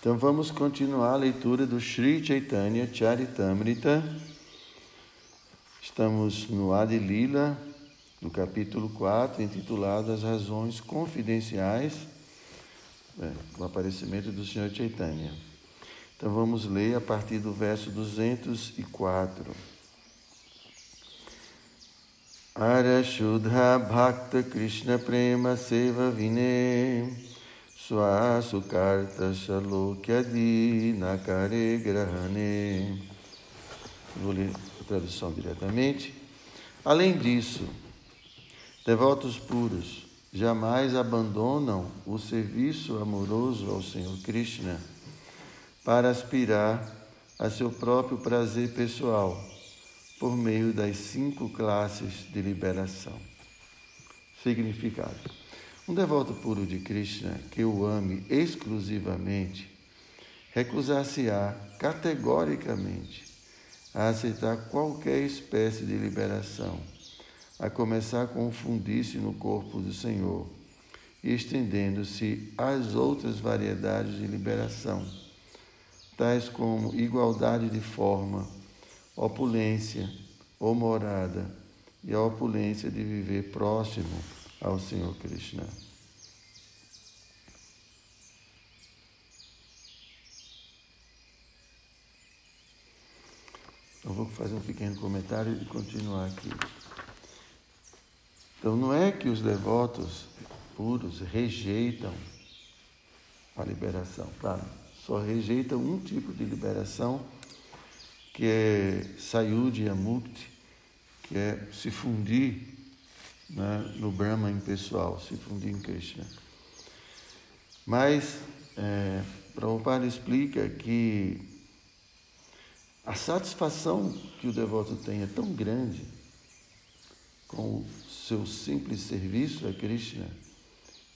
Então vamos continuar a leitura do Sri Chaitanya Charitamrita. Estamos no Adi Lila, no capítulo 4, intitulado As Razões Confidenciais é, do Aparecimento do Senhor Chaitanya. Então vamos ler a partir do verso 204. Ara Shudha Bhakta Krishna Prema Seva Vine Swasukarta Shalokyadi Nakare Grahane. Vou ler a tradução diretamente. Além disso, devotos puros jamais abandonam o serviço amoroso ao Senhor Krishna para aspirar a seu próprio prazer pessoal por meio das cinco classes de liberação. Significado. Um devoto puro de Krishna que o ame exclusivamente recusar-se-á categoricamente a aceitar qualquer espécie de liberação, a começar com o fundir-se no corpo do Senhor estendendo-se às outras variedades de liberação, tais como igualdade de forma, opulência ou morada e a opulência de viver próximo ao Senhor Krishna. Eu vou fazer um pequeno comentário e continuar aqui. Então, não é que os devotos puros rejeitam a liberação, claro, só rejeitam um tipo de liberação, que é Sayudhi Amukti, que é se fundir né, no Brahma impessoal, se fundir em Krishna. Mas é, Prabhupada explica que a satisfação que o devoto tem é tão grande com o seu simples serviço a Krishna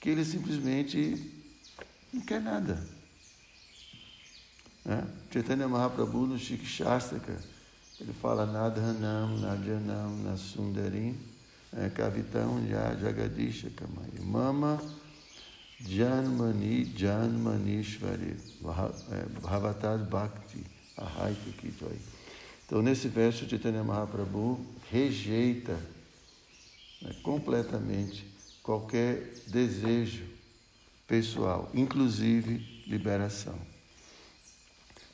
que ele simplesmente não quer nada. Né? Chaitanya Mahaprabhu no Shikshastaka, ele fala Nadhanam, Nadyanam, Nasundarim, Kavitam Ya Jagadisha Kamai. Mama Janmani Janmanishvari Bhavatad Bhakti Ahaita Kitoi. Então, nesse verso, Chaitanya Mahaprabhu rejeita né, completamente qualquer desejo pessoal, inclusive liberação.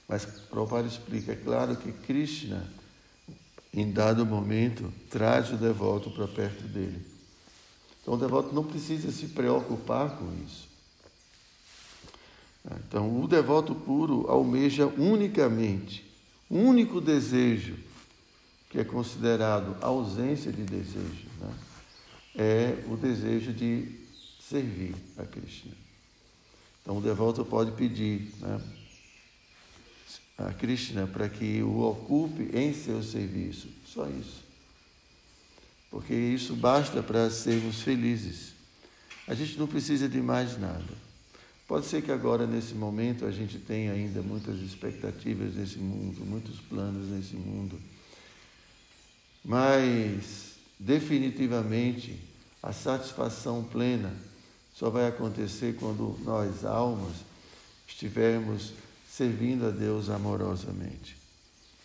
Mas Prabhupada explica, é claro que Krishna em dado momento, traz o devoto para perto dele. Então, o devoto não precisa se preocupar com isso. Então, o devoto puro almeja unicamente, único desejo que é considerado ausência de desejo, né? é o desejo de servir a Krishna. Então, o devoto pode pedir, né? A Krishna para que o ocupe em seu serviço. Só isso. Porque isso basta para sermos felizes. A gente não precisa de mais nada. Pode ser que agora, nesse momento, a gente tenha ainda muitas expectativas nesse mundo, muitos planos nesse mundo. Mas, definitivamente, a satisfação plena só vai acontecer quando nós, almas, estivermos servindo a Deus amorosamente.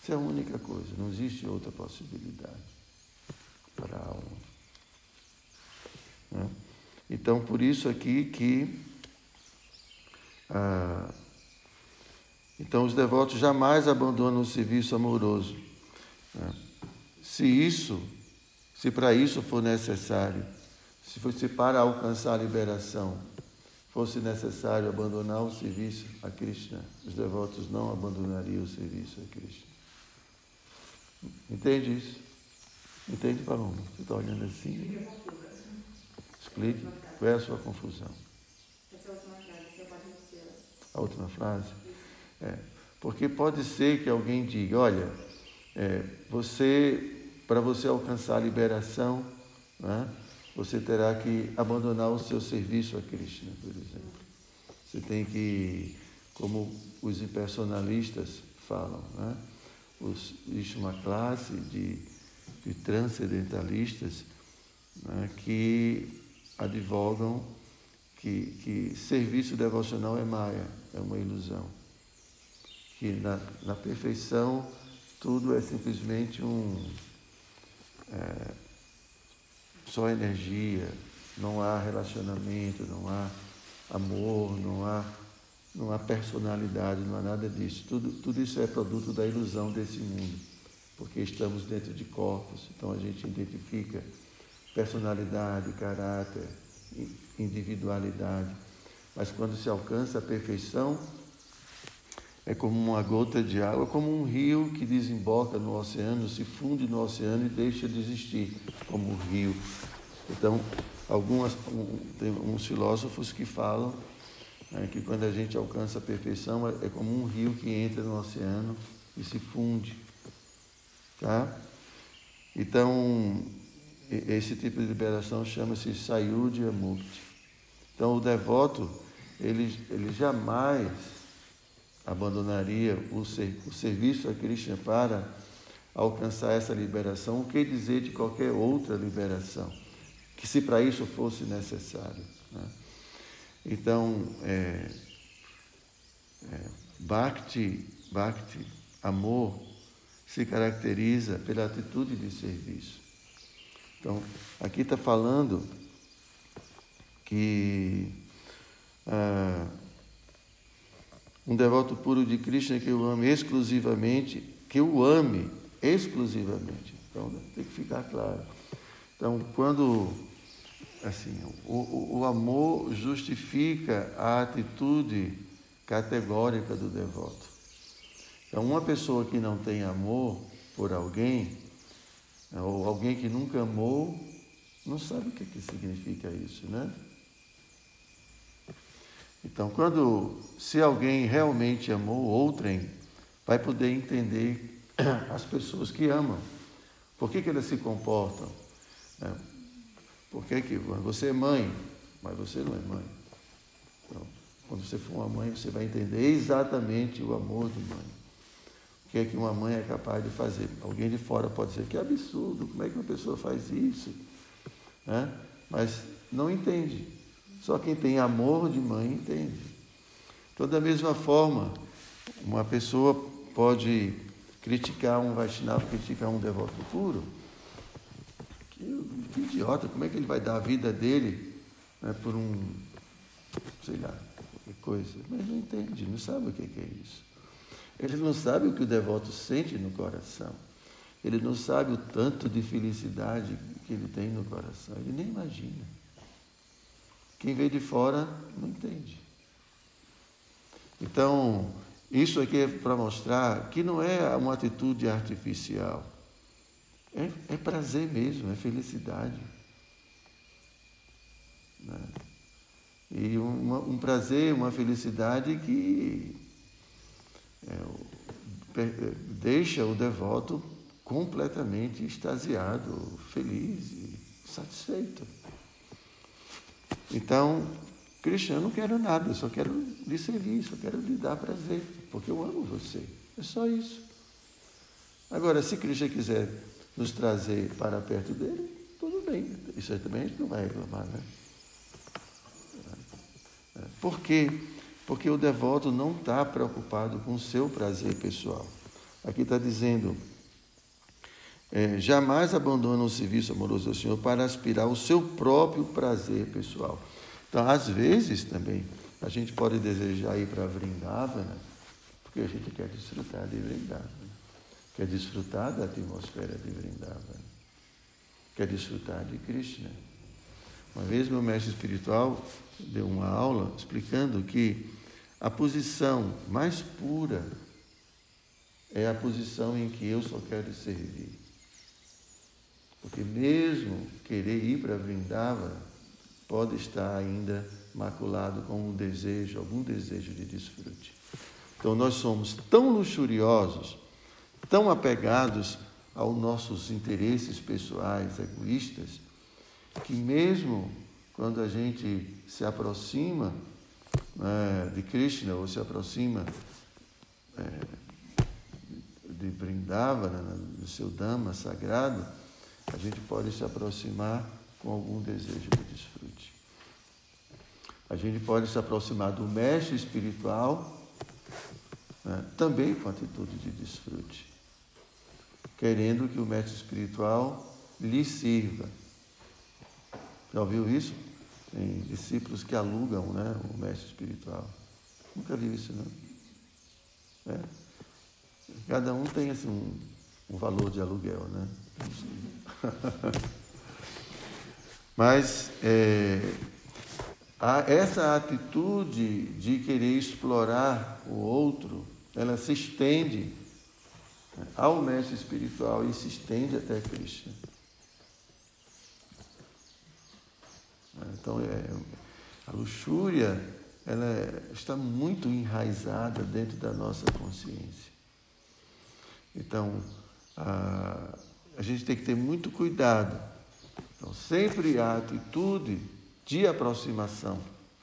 Isso é a única coisa, não existe outra possibilidade para a alma. Né? Então, por isso aqui que. Ah, então, os devotos jamais abandonam o serviço amoroso. Né? Se isso, se para isso for necessário, se fosse para alcançar a liberação, fosse necessário abandonar o serviço a Krishna, os devotos não abandonariam o serviço a Krishna. Entende isso? Entende, Paloma? Você está olhando assim? Explique. Qual é a sua confusão? A última frase? É, porque pode ser que alguém diga, olha, é, você, para você alcançar a liberação, né, você terá que abandonar o seu serviço a Krishna, por exemplo. Você tem que, como os impersonalistas falam, né? Os, existe uma classe de, de transcendentalistas né? que advogam que que, serviço devocional é maia, é uma ilusão. Que na, na perfeição tudo é simplesmente um. É, só energia, não há relacionamento, não há amor, não há, não há personalidade, não há nada disso. Tudo, tudo isso é produto da ilusão desse mundo, porque estamos dentro de corpos, então a gente identifica personalidade, caráter, individualidade. Mas quando se alcança a perfeição, é como uma gota de água, é como um rio que desemboca no oceano, se funde no oceano e deixa de existir como um rio. Então, algumas, um, tem uns filósofos que falam né, que quando a gente alcança a perfeição é, é como um rio que entra no oceano e se funde. Tá? Então, esse tipo de liberação chama-se Sayudhya Mukti. Então, o devoto, ele, ele jamais abandonaria o, ser, o serviço a Krishna para alcançar essa liberação, o que dizer de qualquer outra liberação, que se para isso fosse necessário. Né? Então, é, é, Bhakti, Bhakti, amor, se caracteriza pela atitude de serviço. Então, aqui está falando que ah, um devoto puro de Krishna que o ame exclusivamente, que o ame exclusivamente. Então, tem que ficar claro. Então, quando assim, o, o amor justifica a atitude categórica do devoto. Então, uma pessoa que não tem amor por alguém, ou alguém que nunca amou, não sabe o que, que significa isso, né? Então, quando, se alguém realmente amou outrem, vai poder entender as pessoas que amam. Por que, que elas se comportam? É, por que, que você é mãe, mas você não é mãe? Então, quando você for uma mãe, você vai entender exatamente o amor de mãe que é que uma mãe é capaz de fazer. Alguém de fora pode dizer que absurdo, como é que uma pessoa faz isso? Né? Mas não entende. Só quem tem amor de mãe entende. Então, da mesma forma, uma pessoa pode criticar um Vaishnava, criticar um devoto puro. Que, que, idiota, como é que ele vai dar a vida dele né, por um, sei lá, qualquer coisa? Mas não entende, não sabe o que é isso. Ele não sabe o que o devoto sente no coração. Ele não sabe o tanto de felicidade que ele tem no coração. Ele nem imagina. Quem vê de fora não entende. Então, isso aqui é para mostrar que não é uma atitude artificial. É, é prazer mesmo, é felicidade. Né? E uma, um prazer, uma felicidade que é, deixa o devoto completamente extasiado, feliz e satisfeito. Então, Krishna, eu não quero nada, eu só quero lhe servir, só quero lhe dar prazer, porque eu amo você. É só isso. Agora, se Krishna quiser nos trazer para perto dele, tudo bem. Isso aí também a gente não vai reclamar, né? É, por quê? porque o devoto não está preocupado com o seu prazer pessoal. Aqui está dizendo: é, jamais abandona o serviço amoroso ao Senhor para aspirar ao seu próprio prazer pessoal. Então, às vezes também, a gente pode desejar ir para Vrindavana, porque a gente quer desfrutar de Vrindavana, quer desfrutar da atmosfera de Vrindavana, quer desfrutar de Krishna. Uma vez meu mestre espiritual deu uma aula explicando que a posição mais pura é a posição em que eu só quero servir. Porque mesmo querer ir para Vrindava pode estar ainda maculado com um desejo, algum desejo de desfrute. Então nós somos tão luxuriosos, tão apegados aos nossos interesses pessoais, egoístas, que mesmo quando a gente se aproxima né, de Krishna ou se aproxima é, de Vrindavana, né, do seu Dhamma sagrado, a gente pode se aproximar com algum desejo de desfrute. A gente pode se aproximar do mestre espiritual né, também com atitude de desfrute, querendo que o mestre espiritual lhe sirva. Já ouviu isso? Tem discípulos que alugam né, o mestre espiritual. Nunca vi isso, não. É. Cada um tem assim, um, um valor de aluguel, né? Mas é, essa atitude de querer explorar o outro, ela se estende ao mestre espiritual e se estende até Cristo. Então, é, a luxúria ela está muito enraizada dentro da nossa consciência. Então, a, a gente tem que ter muito cuidado. Então, sempre a atitude de aproximação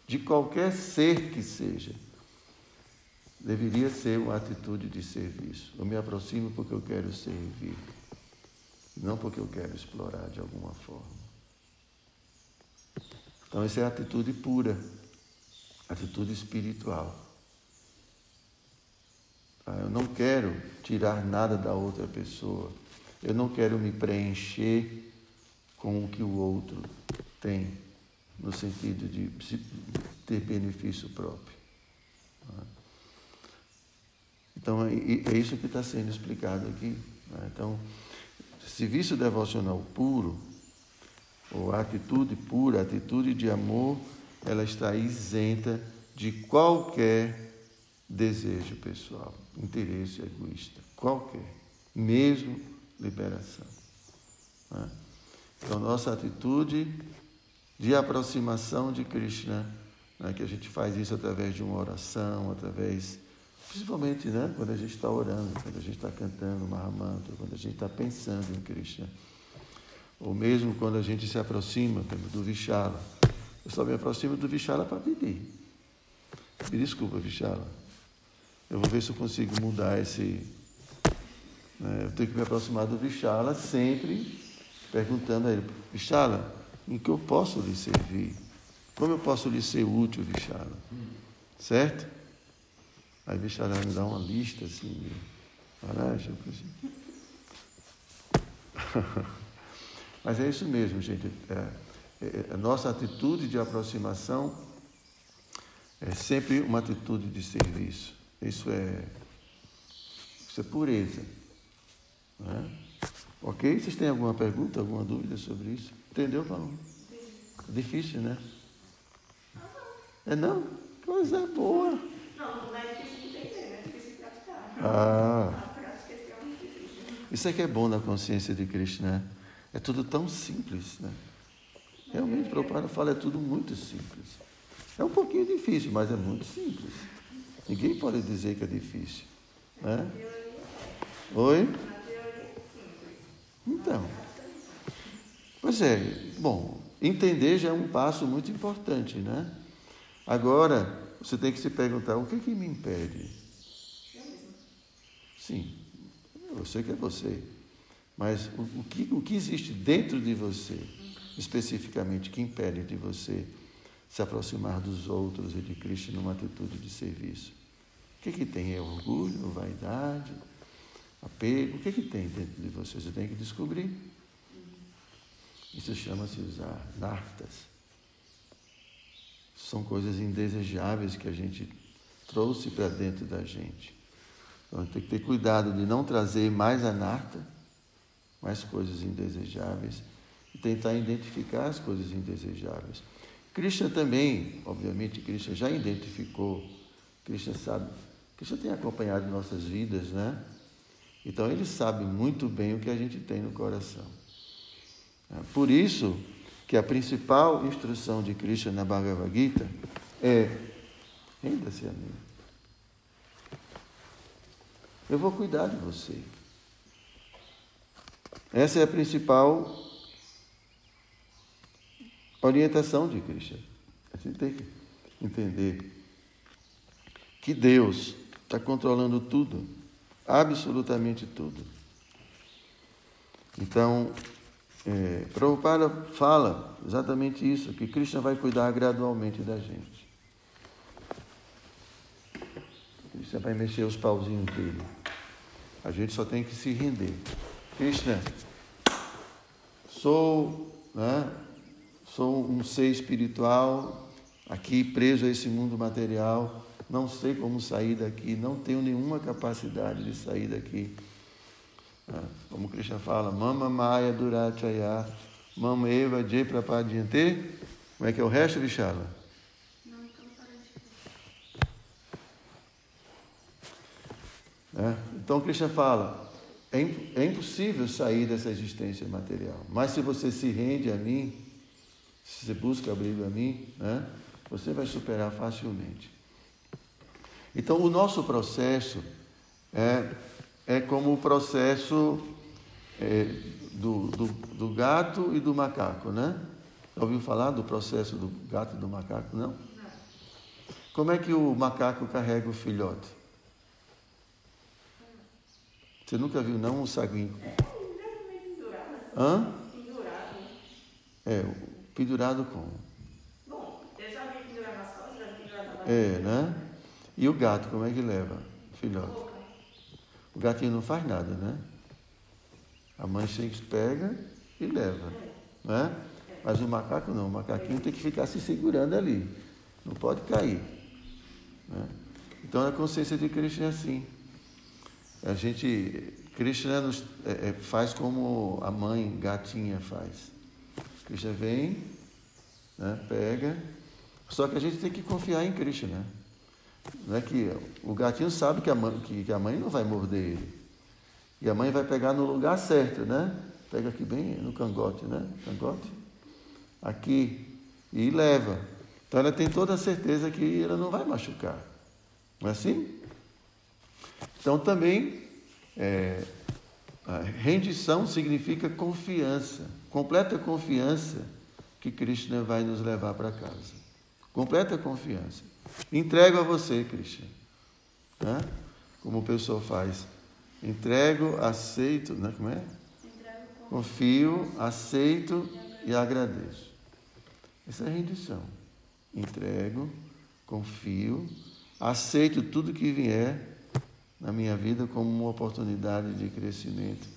de qualquer ser que seja deveria ser uma atitude de serviço. Eu me aproximo porque eu quero servir, não porque eu quero explorar de alguma forma. Então, essa é a atitude pura, atitude espiritual. Ah, eu não quero tirar nada da outra pessoa. Eu não quero me preencher com o que o outro tem, no sentido de ter benefício próprio. Então, é, é isso que está sendo explicado aqui. Né? Então, serviço devocional puro, ou atitude pura, atitude de amor, ela está isenta de qualquer desejo pessoal, interesse egoísta, qualquer, mesmo liberação. Né? Então, nossa atitude de aproximação de Krishna, né? que a gente faz isso através de uma oração, através, principalmente né? quando a gente está orando, quando a gente está cantando Mahamantra, quando a gente está pensando em Krishna, ou mesmo quando a gente se aproxima do Vishala. Eu só me aproximo do Vishala para pedir. Me desculpa, Vishala. Eu vou ver se eu consigo mudar esse. Eu tenho que me aproximar do Vishala sempre perguntando a ele: Vishala, em que eu posso lhe servir? Como eu posso lhe ser útil, Vishala? Certo? Aí Vishala me dá uma lista assim, assim. Mas é isso mesmo, gente. É, é, a nossa atitude de aproximação é sempre uma atitude de serviço. Isso é, isso é pureza. Né? Ok? Vocês têm alguma pergunta, alguma dúvida sobre isso? Entendeu, Paulo? É difícil, né? É não? Coisa boa. Não, não é difícil de entender, é difícil de praticar. Ah. É difícil. Isso é que é bom na consciência de Cristo, né? É tudo tão simples, né? Realmente, Prabhupada fala, é tudo muito simples. É um pouquinho difícil, mas é muito simples. Ninguém pode dizer que é difícil. Né? Oi? Então. Pois é, bom, entender já é um passo muito importante, né? Agora, você tem que se perguntar, o que, que me impede? Sim, eu sei que é você. Mas o, o, que, o que existe dentro de você, especificamente, que impede de você se aproximar dos outros e de Cristo numa atitude de serviço? O que, que tem? É orgulho, vaidade, apego? O que, que tem dentro de você? Você tem que descobrir. Isso chama-se usar nartas. São coisas indesejáveis que a gente trouxe para dentro da gente. Então tem que ter cuidado de não trazer mais a narta mais coisas indesejáveis e tentar identificar as coisas indesejáveis. Krishna também, obviamente, Krishna já identificou, Krishna sabe, Krishna tem acompanhado nossas vidas, né? Então ele sabe muito bem o que a gente tem no coração. É, por isso que a principal instrução de Krishna na Bhagavad Gita é renda-se a mim. Eu vou cuidar de você. Essa é a principal orientação de Krishna. A gente tem que entender que Deus está controlando tudo, absolutamente tudo. Então, é, Prabhupada fala exatamente isso, que Krishna vai cuidar gradualmente da gente. Krishna vai mexer os pauzinhos dele. A gente só tem que se render. Krishna, sou, né, sou um ser espiritual aqui preso a esse mundo material, não sei como sair daqui, não tenho nenhuma capacidade de sair daqui. É, como Krishna fala, Mama Maya Durachaya, Mama Eva Jay Prapadyante. Como é que é o resto, Vichala? É, então Krishna fala, é, é impossível sair dessa existência material, mas se você se rende a mim, se você busca abrigo a mim, né, você vai superar facilmente. Então o nosso processo é é como o processo é, do, do, do, gato e do macaco, né? Já ouviu falar do processo do gato e do macaco? Não? Como é que o macaco carrega o filhote? Você nunca viu, não, um saguinho? É, pendurado. Hã? Pendurado. É, pendurado como? Bom, eu já vi pendurado nas costas, já vi pendurado na É, né? E o gato, como é que leva filhote? O gatinho não faz nada, né? A mãe chega, pega e leva, né? Mas o macaco não, o macaquinho tem que ficar se segurando ali, não pode cair. né? Então a consciência de Krishna é assim. A gente, Krishna nos, é, é, faz como a mãe gatinha faz. Krishna vem, né, pega, só que a gente tem que confiar em Krishna. Né? Que o gatinho sabe que a, mãe, que, que a mãe não vai morder ele. E a mãe vai pegar no lugar certo, né? Pega aqui bem no cangote, né? Cangote. Aqui. E leva. Então ela tem toda a certeza que ela não vai machucar. Não é assim? Então também é, rendição significa confiança, completa confiança que Krishna vai nos levar para casa. Completa confiança. Entrego a você, Krishna. Né? Como o pessoal faz. Entrego, aceito, né? como é? Confio, aceito e agradeço. Essa é a rendição. Entrego, confio, aceito tudo que vier na minha vida como uma oportunidade de crescimento.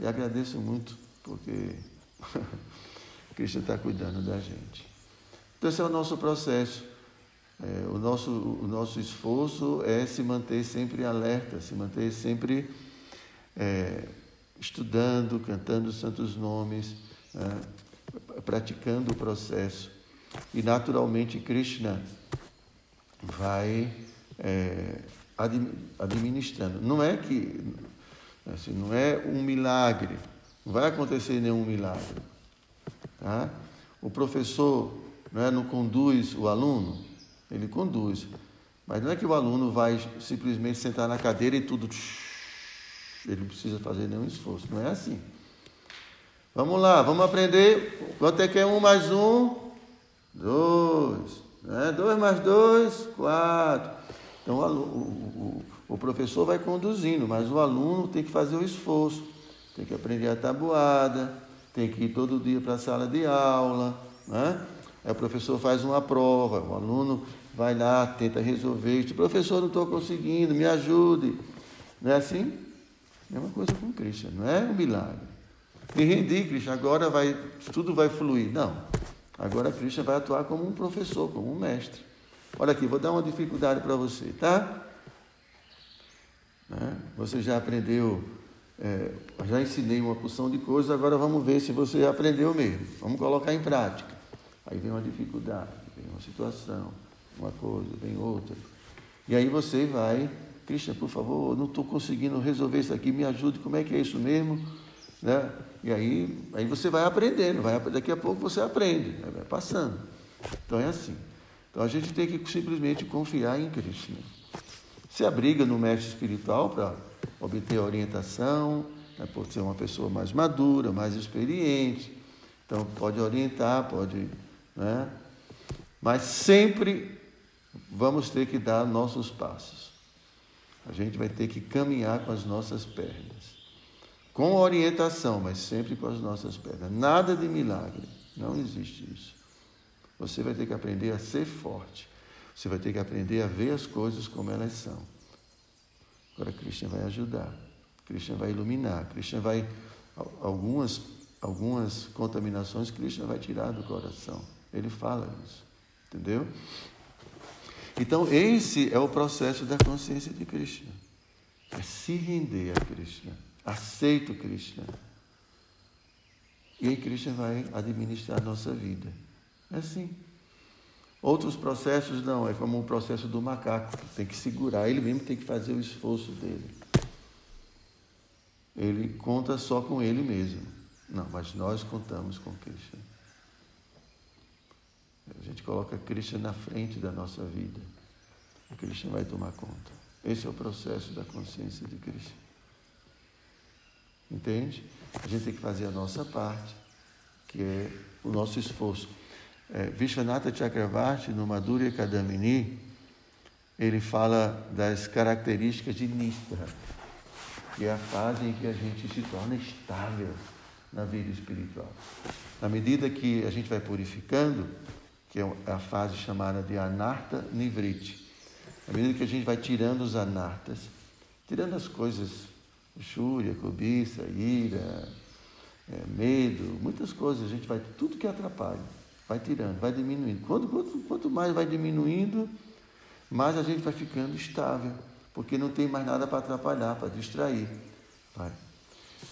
E agradeço muito, porque Cristo está cuidando da gente. Então, esse é o nosso processo. É, o, nosso, o nosso esforço é se manter sempre alerta, se manter sempre é, estudando, cantando os santos nomes, né, praticando o processo. E naturalmente Krishna vai é, admi- administrando. Não é que assim, não é um milagre, não vai acontecer nenhum milagre. Tá? O professor não, é, não conduz o aluno, ele conduz. Mas não é que o aluno vai simplesmente sentar na cadeira e tudo. Ele não precisa fazer nenhum esforço. Não é assim. Vamos lá, vamos aprender. Quanto é que é um mais um? Dois. Né? Dois mais dois, quatro. Então o, o- o professor vai conduzindo, mas o aluno tem que fazer o esforço. Tem que aprender a tabuada, tem que ir todo dia para a sala de aula. Né? Aí o professor faz uma prova, o aluno vai lá, tenta resolver. Diz, professor, não estou conseguindo, me ajude. Não é assim? Mesma coisa com Cristo, não é um milagre. Me rendi, Cristo, agora vai, tudo vai fluir. Não. Agora Cristo vai atuar como um professor, como um mestre. Olha aqui, vou dar uma dificuldade para você, tá? Né? Você já aprendeu, é, já ensinei uma porção de coisas, agora vamos ver se você aprendeu mesmo. Vamos colocar em prática. Aí vem uma dificuldade, vem uma situação, uma coisa, vem outra. E aí você vai, Cristian, por favor, não estou conseguindo resolver isso aqui, me ajude, como é que é isso mesmo? Né? E aí, aí você vai aprendendo, vai, daqui a pouco você aprende, né? vai passando. Então é assim. Então a gente tem que simplesmente confiar em Cristo. né? Se abriga no mestre espiritual para obter orientação, né, por ser uma pessoa mais madura, mais experiente. Então pode orientar, pode. Né? Mas sempre vamos ter que dar nossos passos. A gente vai ter que caminhar com as nossas pernas. com orientação, mas sempre com as nossas pernas. Nada de milagre, não existe isso. Você vai ter que aprender a ser forte. Você vai ter que aprender a ver as coisas como elas são. Agora, Krishna vai ajudar. Krishna vai iluminar. Krishna vai. Algumas, algumas contaminações, Krishna vai tirar do coração. Ele fala isso. Entendeu? Então, esse é o processo da consciência de Krishna. É se render a Krishna. Aceito Krishna. E aí Krishna vai administrar a nossa vida. É assim. Outros processos não, é como o processo do macaco, tem que segurar, ele mesmo tem que fazer o esforço dele. Ele conta só com ele mesmo. Não, mas nós contamos com Krishna. A gente coloca Krishna na frente da nossa vida. O Krishna vai tomar conta. Esse é o processo da consciência de Krishna. Entende? A gente tem que fazer a nossa parte, que é o nosso esforço é, Vishwanatha Chakravarti, no Madhurya Kadamini, ele fala das características de Nistra, que é a fase em que a gente se torna estável na vida espiritual. Na medida que a gente vai purificando, que é a fase chamada de Anarta Nivriti, na medida que a gente vai tirando os anartas, tirando as coisas, luxúria, cobiça, ira, é, medo, muitas coisas, a gente vai, tudo que atrapalha. Vai tirando, vai diminuindo. Quanto, quanto, quanto mais vai diminuindo, mais a gente vai ficando estável, porque não tem mais nada para atrapalhar, para distrair. Vai.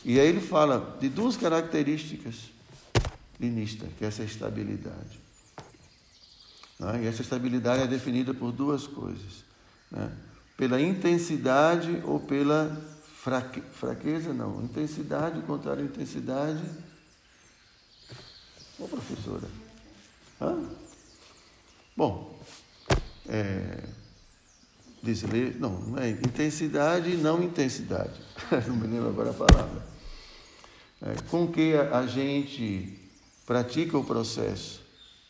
E aí ele fala de duas características de Nista, que é essa estabilidade. Né? E essa estabilidade é definida por duas coisas. Né? Pela intensidade ou pela fraque... fraqueza, não. Intensidade, contrário à intensidade. Ô, professora. Hã? Bom, é, não, não é intensidade e não intensidade. não me lembro agora a palavra. É, com que a, a, gente pratica o processo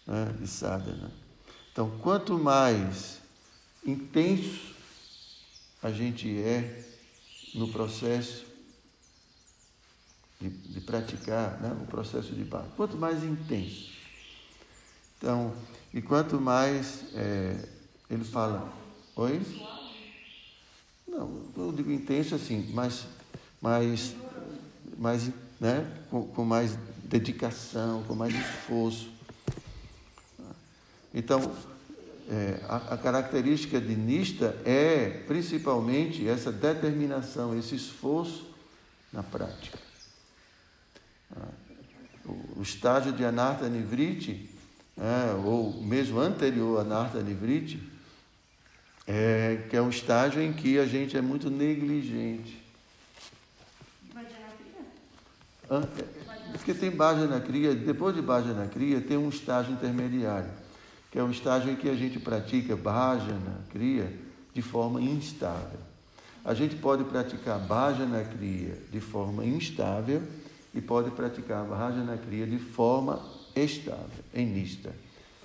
né, de sadhana. Então, quanto mais intenso a gente é no processo de, de praticar né, o processo de bhakti, quanto mais intenso, então, e quanto mais é, ele fala, oi? Não, eu digo intenso assim, mas mais, mais né, com, com mais dedicação, com mais esforço. Então, é, a, a, característica de Nista é principalmente essa determinação, esse esforço na prática. Ah, o, o estágio de Anartha Nivriti é, ou mesmo anterior a Narta Nivriti, é, que é um estágio em que a gente é muito negligente. Ah, porque tem na Cria, depois de na Cria, tem um estágio intermediário, que é um estágio em que a gente pratica na Cria de forma instável. A gente pode praticar na Cria de forma instável e pode praticar na Cria de forma estável, em nista.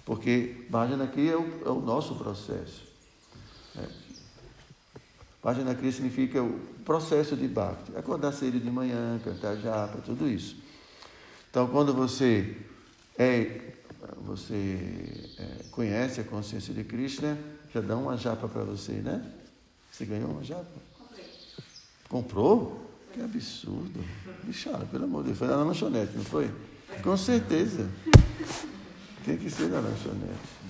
Porque Bhajana Kriya é o, é o nosso processo. É. Bhajana Kriya significa o processo de Bhakti. Acordar cedo de manhã, cantar japa, tudo isso. Então, quando você é, você é, conhece a consciência de Krishna, já dá uma japa para você, né? Você ganhou uma japa? Comprei. Comprou? Que absurdo. Bichara, pelo amor de Deus. Foi na lanchonete, não foi? Com certeza. Tem que ser na lanchonete.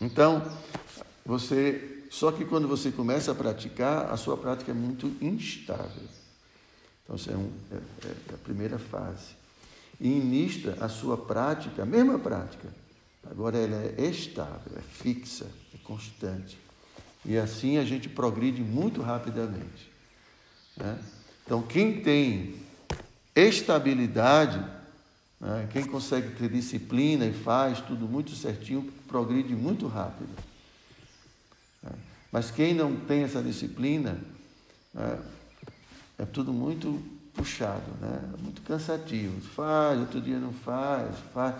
Então, você. Só que quando você começa a praticar, a sua prática é muito instável. Então, é, um, é, é a primeira fase. E inista a sua prática, a mesma prática, agora ela é estável, é fixa, é constante. E assim a gente progride muito rapidamente. Né? Então, quem tem estabilidade, né, quem consegue ter disciplina e faz tudo muito certinho, progride muito rápido. Né? Mas quem não tem essa disciplina, né, é tudo muito puxado, né? muito cansativo. Faz, outro dia não faz, faz,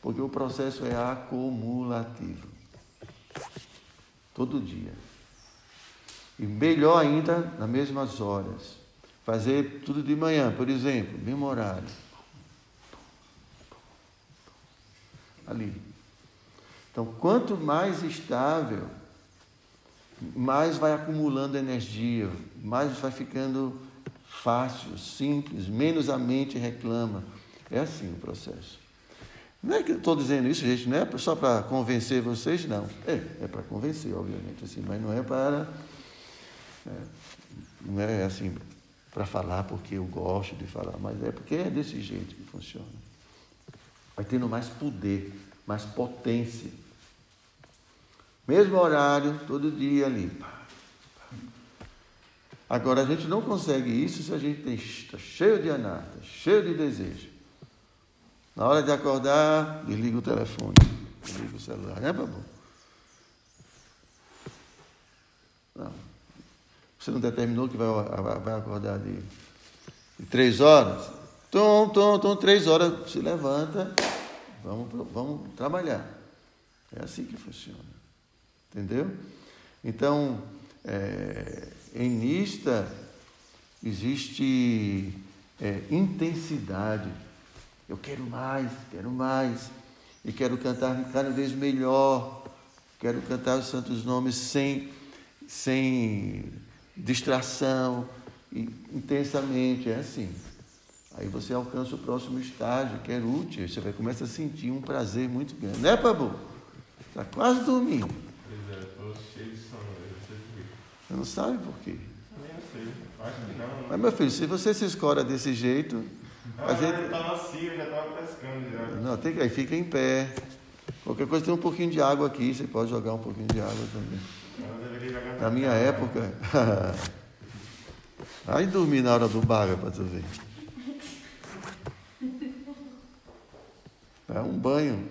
porque o processo é acumulativo. Todo dia. E melhor ainda, nas mesmas horas. Fazer tudo de manhã, por exemplo, mesmo horário. Ali. Então, quanto mais estável, mais vai acumulando energia, mais vai ficando fácil, simples, menos a mente reclama. É assim o processo. Não é que eu estou dizendo isso, gente, não é só para convencer vocês, não. É, é para convencer, obviamente, assim, mas não é para. É, não é assim para falar porque eu gosto de falar, mas é porque é desse jeito que funciona. Vai tendo mais poder, mais potência. Mesmo horário, todo dia ali. Agora, a gente não consegue isso se a gente está cheio de anata, cheio de desejo. Na hora de acordar, desliga o telefone, desliga o celular, né, babu? Não. Você não determinou que vai, vai acordar de, de três horas? Tom, tom, tom, três horas, se levanta, vamos, vamos trabalhar. É assim que funciona. Entendeu? Então, é, em Nista existe é, intensidade eu quero mais, quero mais. E quero cantar cada vez melhor. Quero cantar os santos nomes sem, sem distração, intensamente. É assim. Aí você alcança o próximo estágio, que é útil. Você vai começar a sentir um prazer muito grande. Né, Pabu? Está quase dormindo. Pois é, estou cheio de sono. Você não sabe por quê? Eu não. não. Mas, meu filho, se você se escora desse jeito, ah, gente... já estava assim, eu já estava pescando já. Não, tem que aí fica em pé. Qualquer coisa tem um pouquinho de água aqui, você pode jogar um pouquinho de água também. Na minha época. aí dormi na hora do baga para tu ver. É um banho.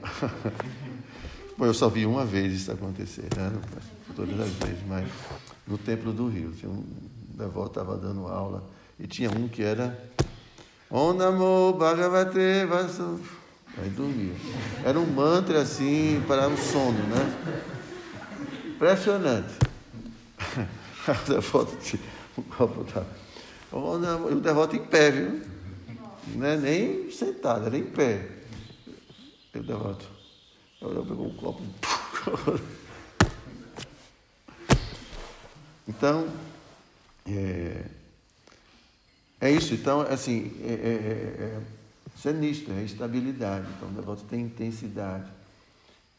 Bom, eu só vi uma vez isso acontecer, né? Todas as vezes, mas no Templo do Rio. Tinha um devoto estava dando aula e tinha um que era Om Namo Bhagavate Vasu. Aí dormia. Era um mantra assim para o sono, né? Impressionante. o devoto o copo tá. O devoto em pé, viu? Não é nem sentado, era em pé. O devoto. Eu pegou um copo. Então, é, é isso, então, assim, é, é, é, é, isso é nisto, é estabilidade. Então, o devoto tem intensidade.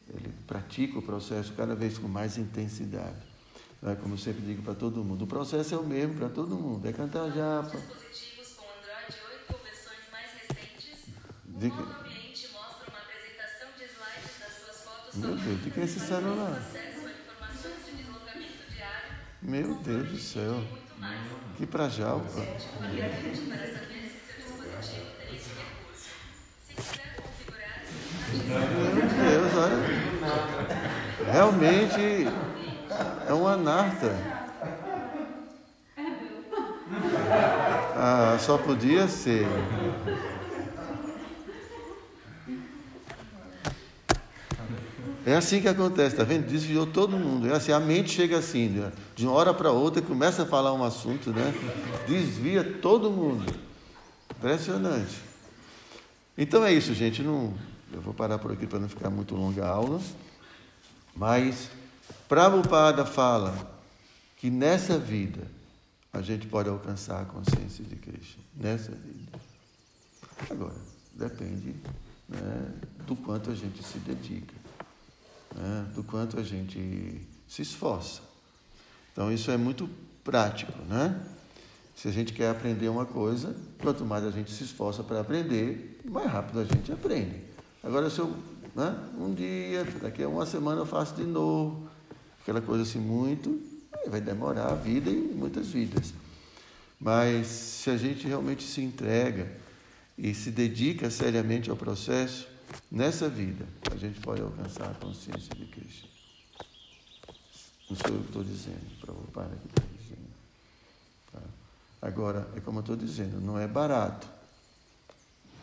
Ele pratica o processo cada vez com mais intensidade. É, como eu sempre digo para todo mundo, o processo é o mesmo para todo mundo, é cantar japa. Dispositivos com Android 8 ou versões mais recentes, o De... fotos Meu Deus, de que é esse celular? Meu Deus do céu. Que pra jalpa. Meu Deus, olha. Realmente é um anarta. Ah, só podia ser. É assim que acontece, tá vendo? Desviou todo mundo. É assim, a mente chega assim, né? de uma hora para outra, começa a falar um assunto, né? Desvia todo mundo. Impressionante. Então é isso, gente. Não, eu vou parar por aqui para não ficar muito longa a aula. Mas Prabhupada fala que nessa vida a gente pode alcançar a consciência de Krishna. Nessa vida. Agora, depende né, do quanto a gente se dedica, né, do quanto a gente se esforça. Então, isso é muito prático, né? Se a gente quer aprender uma coisa, quanto mais a gente se esforça para aprender, mais rápido a gente aprende. Agora, se eu, né, um dia, daqui a uma semana eu faço de novo, aquela coisa assim muito, vai demorar a vida e muitas vidas. Mas se a gente realmente se entrega e se dedica seriamente ao processo, nessa vida a gente pode alcançar a consciência de Cristo. Não sou eu que estou dizendo, para Pai que está dizendo. Tá? Agora, é como eu estou dizendo, não é barato,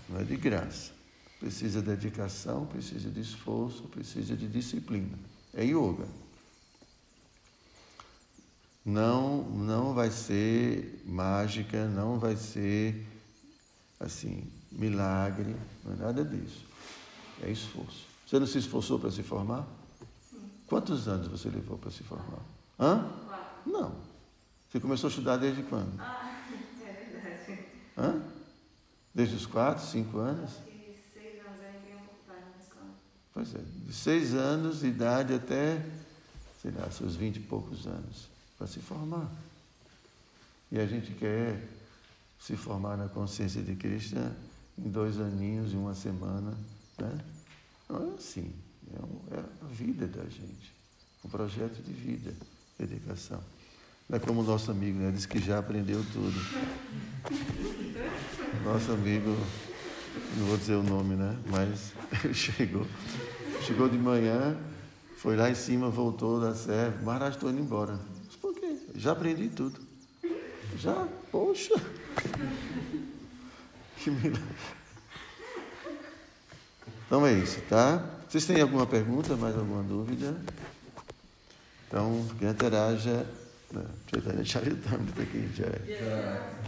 não é de graça. Precisa de dedicação, precisa de esforço, precisa de disciplina. É yoga. não, não vai ser mágica, não vai ser assim, milagre, não é nada disso. É esforço. Você não se esforçou para se formar? Sim. Quantos anos você levou para se formar? Hã? Quatro. Não. Você começou a estudar desde quando? Ah, é verdade. Hã? Desde os quatro, cinco anos? Um. Pois é, de seis anos de idade até, sei lá, seus vinte e poucos anos, para se formar. E a gente quer se formar na consciência de Cristo em dois aninhos e uma semana. Né? Não é assim. É, um, é a vida da gente. Um projeto de vida, dedicação. Não é como o nosso amigo, né? Diz que já aprendeu tudo. Nosso amigo, não vou dizer o nome, né? Mas chegou. Chegou de manhã, foi lá em cima, voltou da serra. Maharaj, estou indo embora. Mas por quê? Já aprendi tudo. Já? Poxa! Que milagre. Então é isso, tá? Vocês têm alguma pergunta, mais alguma dúvida? Então, quem interaja, Chaitanya Charitamrita aqui já. Yeah.